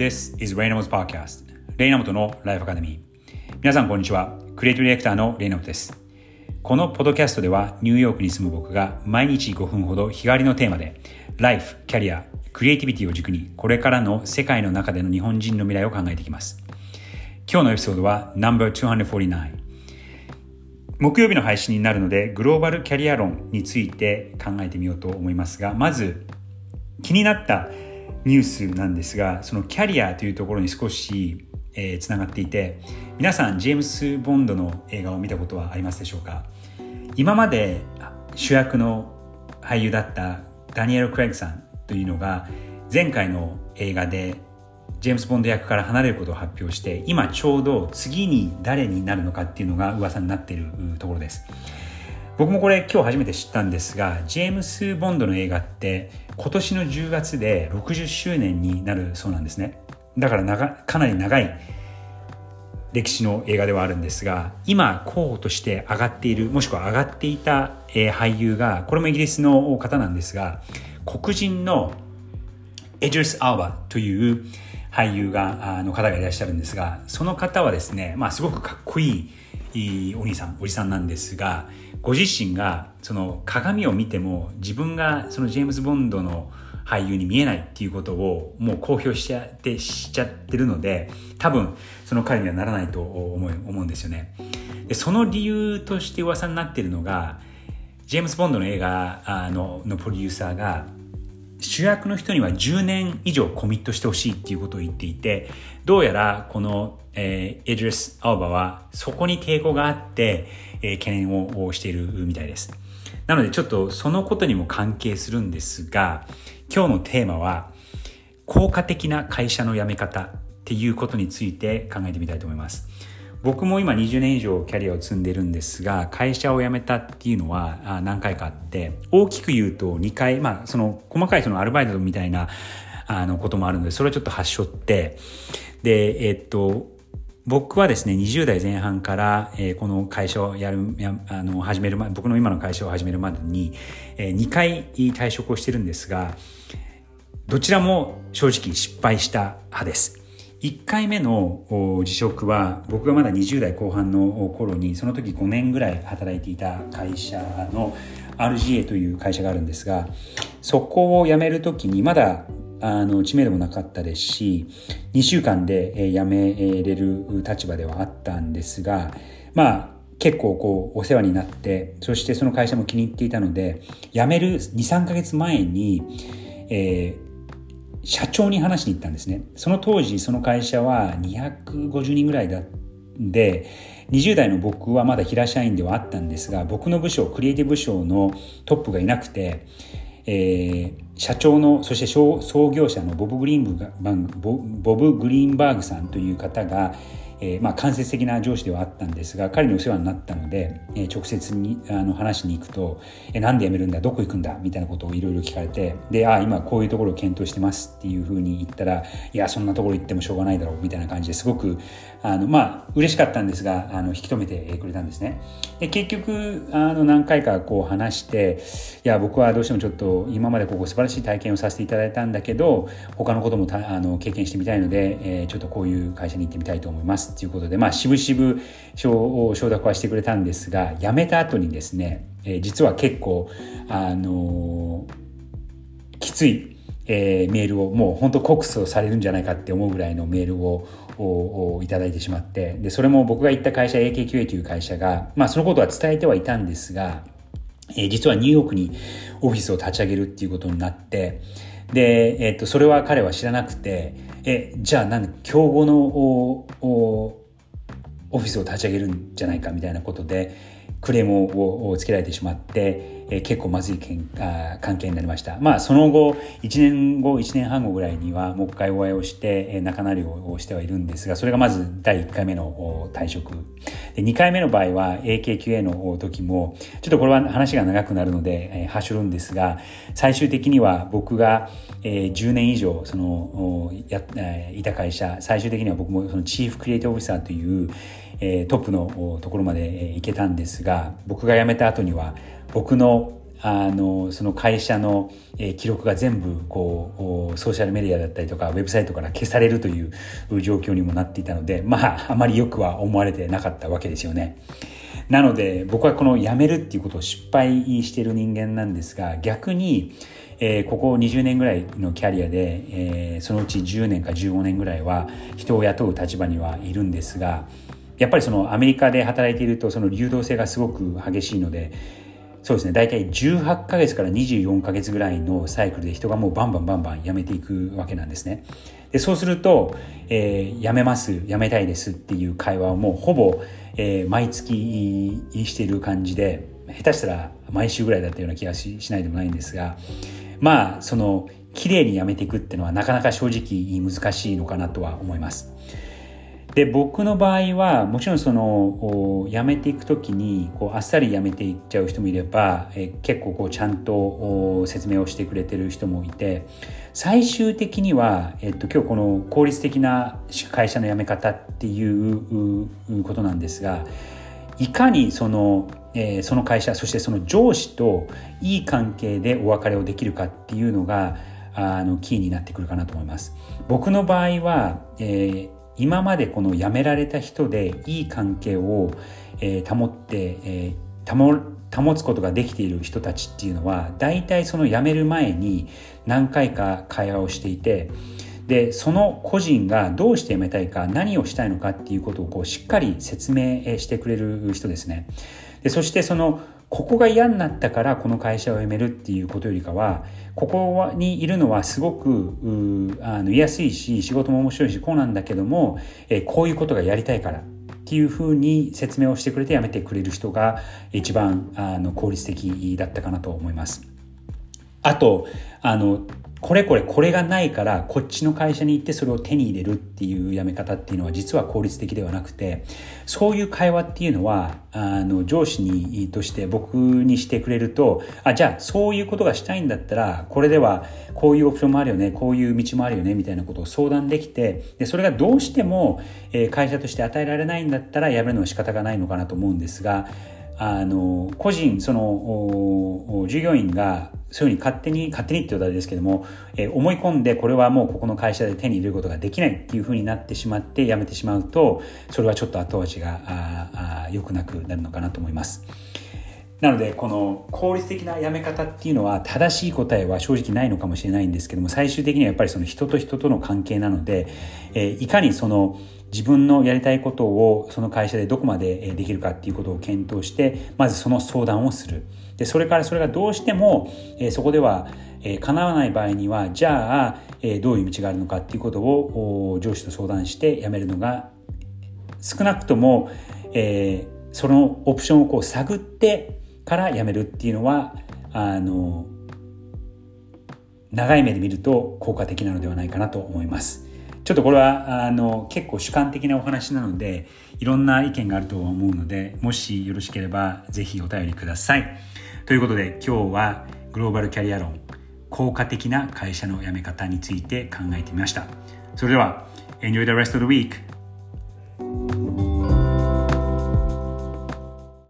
This is Raynamo's Podcast レイナモトのライフアカデミー皆さんこんにちは。クリエイティブディレクターのレイナモトです。このポッドキャストではニューヨークに住む僕が毎日5分ほど日替わりのテーマでライフ、キャリア、クリエイティビティを軸にこれからの世界の中での日本人の未来を考えていきます。今日のエピソードは No.249 木曜日の配信になるのでグローバルキャリア論について考えてみようと思いますがまず気になったニュースなんですがそのキャリアというところに少しえー、つながっていて皆さんジェームス・ボンドの映画を見たことはありますでしょうか？今まで主役の俳優だったダニエル・クレイグさんというのが前回の映画でジェームス・ボンド役から離れることを発表して今ちょうど次に誰になるのかっていうのが噂になっているところです。僕もこれ今日初めて知ったんですがジェームス・ボンドの映画って今年の10月で60周年になるそうなんですね。だからかなり長い歴史の映画ではあるんですが今候補として上がっているもしくは上がっていた、え、俳優がこれもイギリスの方なんですが黒人のエジュス・アーバという俳優があの方がいらっしゃるんですがその方はですね、まあ、すごくかっこいいいいお兄さんおじさんなんですがご自身がその鏡を見ても自分がそのジェームズ・ボンドの俳優に見えないっていうことをもう公表しちゃってしちゃってるので多分その彼にはならないと思う思うんですよね。でその理由として噂になっているのがジェームズ・ボンドの映画ののプロデューサーが主役の人には10年以上コミットしてほしいっていうことを言っていてどうやらこの、えー、エドレス・アオバはそこに抵抗があって、えー、懸念をしているみたいです。なのでちょっとそのことにも関係するんですが今日のテーマは効果的な会社の辞め方っていうことについて考えてみたいと思います。僕も今20年以上キャリアを積んでるんですが会社を辞めたっていうのは何回かあって大きく言うと2回まあその細かいそのアルバイトみたいなあのこともあるのでそれをちょっと発症ってでえっと僕はですね20代前半から、えー、この会社をやるやあの始める僕の今の会社を始めるまでに、えー、2回退職をしてるんですがどちらも正直失敗した派です。1回目の辞職は僕がまだ20代後半の頃にその時5年ぐらい働いていた会社の RGA という会社があるんですがそこを辞める時にまだあの知名度もなかったですし2週間で辞めれる立場ではあったんですがまあ結構こうお世話になってそしてその会社も気に入っていたので辞める23ヶ月前に、えー社長に話しに行ったんですね。その当時、その会社は250人ぐらいだで、20代の僕はまだ平社員ではあったんですが、僕の部署、クリエイティブ部署のトップがいなくて、えー、社長の、そして創業者のボブ・グリーンバンボブ・グリーンバーグさんという方が、えー、まあ、間接的な上司ではあったんですが彼にお世話になったので、えー、直接にあの話しに行くと「えなんで辞めるんだどこ行くんだ?」みたいなことをいろいろ聞かれてで「あ今こういうところを検討してます」っていうふうに言ったら「いやそんなところ行ってもしょうがないだろう」みたいな感じですごくあのまあ嬉しかったんですがあの引き止めてくれたんですね。で結局あの何回かこう話して「いや僕はどうしてもちょっと今までここ素晴らしい体験をさせていただいたんだけど他のこともあの経験してみたいので、えー、ちょっとこういう会社に行ってみたいと思います」っていうことでまあしぶしぶ承諾はしてくれたんですが辞めた後にですね、えー、実は結構あのー、きついえー、メールをもう本当告訴されるんじゃないかって思うぐらいのメールををいただいてしまってでそれも僕が行った会社 AKQA という会社が、まあ、そのことは伝えてはいたんですが、えー、実はニューヨークにオフィスを立ち上げるっていうことになってで、え、っとそれは彼は知らなくてえじゃあなん競合のおおオフィスを立ち上げるんじゃないかみたいなことでクレームをつけられてしまってえー、結構まずいけんあ関係になりました。まあその後、1年後、1年半後ぐらいにはもう一回お会いをして、えー、仲直りをしてはいるんですが、それがまず第1回目の退職。で2回目の場合は AKQA の時も、ちょっとこれは話が長くなるので、えー、はしょるんですが、最終的には僕が、えー、10年以上そのや、いた会社、最終的には僕もそのチーフクリエイティブオフィサーという、え、トップのところまで行けたんですが、僕が辞めた後には僕のあのその会社の、記録が全部こうソーシャルメディアだったりとかウェブサイトから消されるという状況にもなっていたのでまああまりよくは思われてなかったわけですよね。なので僕はこの辞めるっていうことを失敗してる人間なんですが逆に、えー、ここ20年ぐらいのキャリアで、えー、そのうち10年か15年ぐらいは人を雇う立場にはいるんですがやっぱりそのアメリカで働いているとその流動性がすごく激しいのでそうですね大体18ヶ月から24ヶ月ぐらいのサイクルで人がもうバンバンバンバン辞めていくわけなんですね。でそうすると、えー、辞めます辞めたいですっていう会話をもうほぼ、えー、毎月している感じで下手したら毎週ぐらいだったような気がししないでもないんですがまあその綺麗に辞めていくっていうのはなかなか正直難しいのかなとは思います。で僕の場合はもちろんその辞めていく時にこうあっさり辞めていっちゃう人もいればえ結構こうちゃんと説明をしてくれてる人もいて最終的には、えっと、今日この効率的な会社の辞め方っていうことなんですがいかにその、えー、その会社そしてその上司といい関係でお別れをできるかっていうのがあのキーになってくるかなと思います。僕の場合は、えー今までこの辞められた人でいい関係を、えー、保って、えー、保つことができている人たちっていうのは大体その辞める前に何回か会話をしていてでその個人がどうして辞めたいか何をしたいのかっていうことをこうしっかり説明してくれる人ですね。でそしてそのここが嫌になったからこの会社を辞めるっていうことよりかはここにいるのはすごくあの居やすいし仕事も面白いしこうなんだけども、えこういうことがやりたいからっていうふうに説明をしてくれて辞めてくれる人が一番あの効率的だったかなと思います。あとあのこれこれこれがないからこっちの会社に行ってそれを手に入れるっていうやめ方っていうのは実は効率的ではなくてそういう会話っていうのはあの上司にとして僕にしてくれるとあじゃあそういうことがしたいんだったらこれではこういうオプションもあるよねこういう道もあるよねみたいなことを相談できてでそれがどうしても会社として与えられないんだったらやめるのは仕方がないのかなと思うんですがあの個人その従業員がそういうふうに勝手に勝手にって言うとあれですけども、えー、思い込んでこれはもうここの会社で手に入れることができないっていうふうになってしまって辞めてしまうとそれはちょっと後味が良くなくなるのかなと思います。なのでこの効率的な辞め方っていうのは正しい答えは正直ないのかもしれないんですけども最終的にはやっぱりその人と人との関係なので、えー、いかにその自分のやりたいことをその会社でどこまでできるかっていうことを検討してまずその相談をするでそれからそれがどうしても、えそこでは、え叶わない場合にはじゃあ、えどういう道があるのかっていうことを上司と相談して辞めるのが少なくとも、えそのオプションをこう探ってから辞めるっていうのはあの長い目で見ると効果的なのではないかなと思います。ちょっとこれはあの結構主観的なお話なのでいろんな意見があると思うのでもしよろしければぜひお便りください。ということで今日はグローバルキャリア論効果的な会社の辞め方について考えてみました。それでは Enjoy the rest of the week!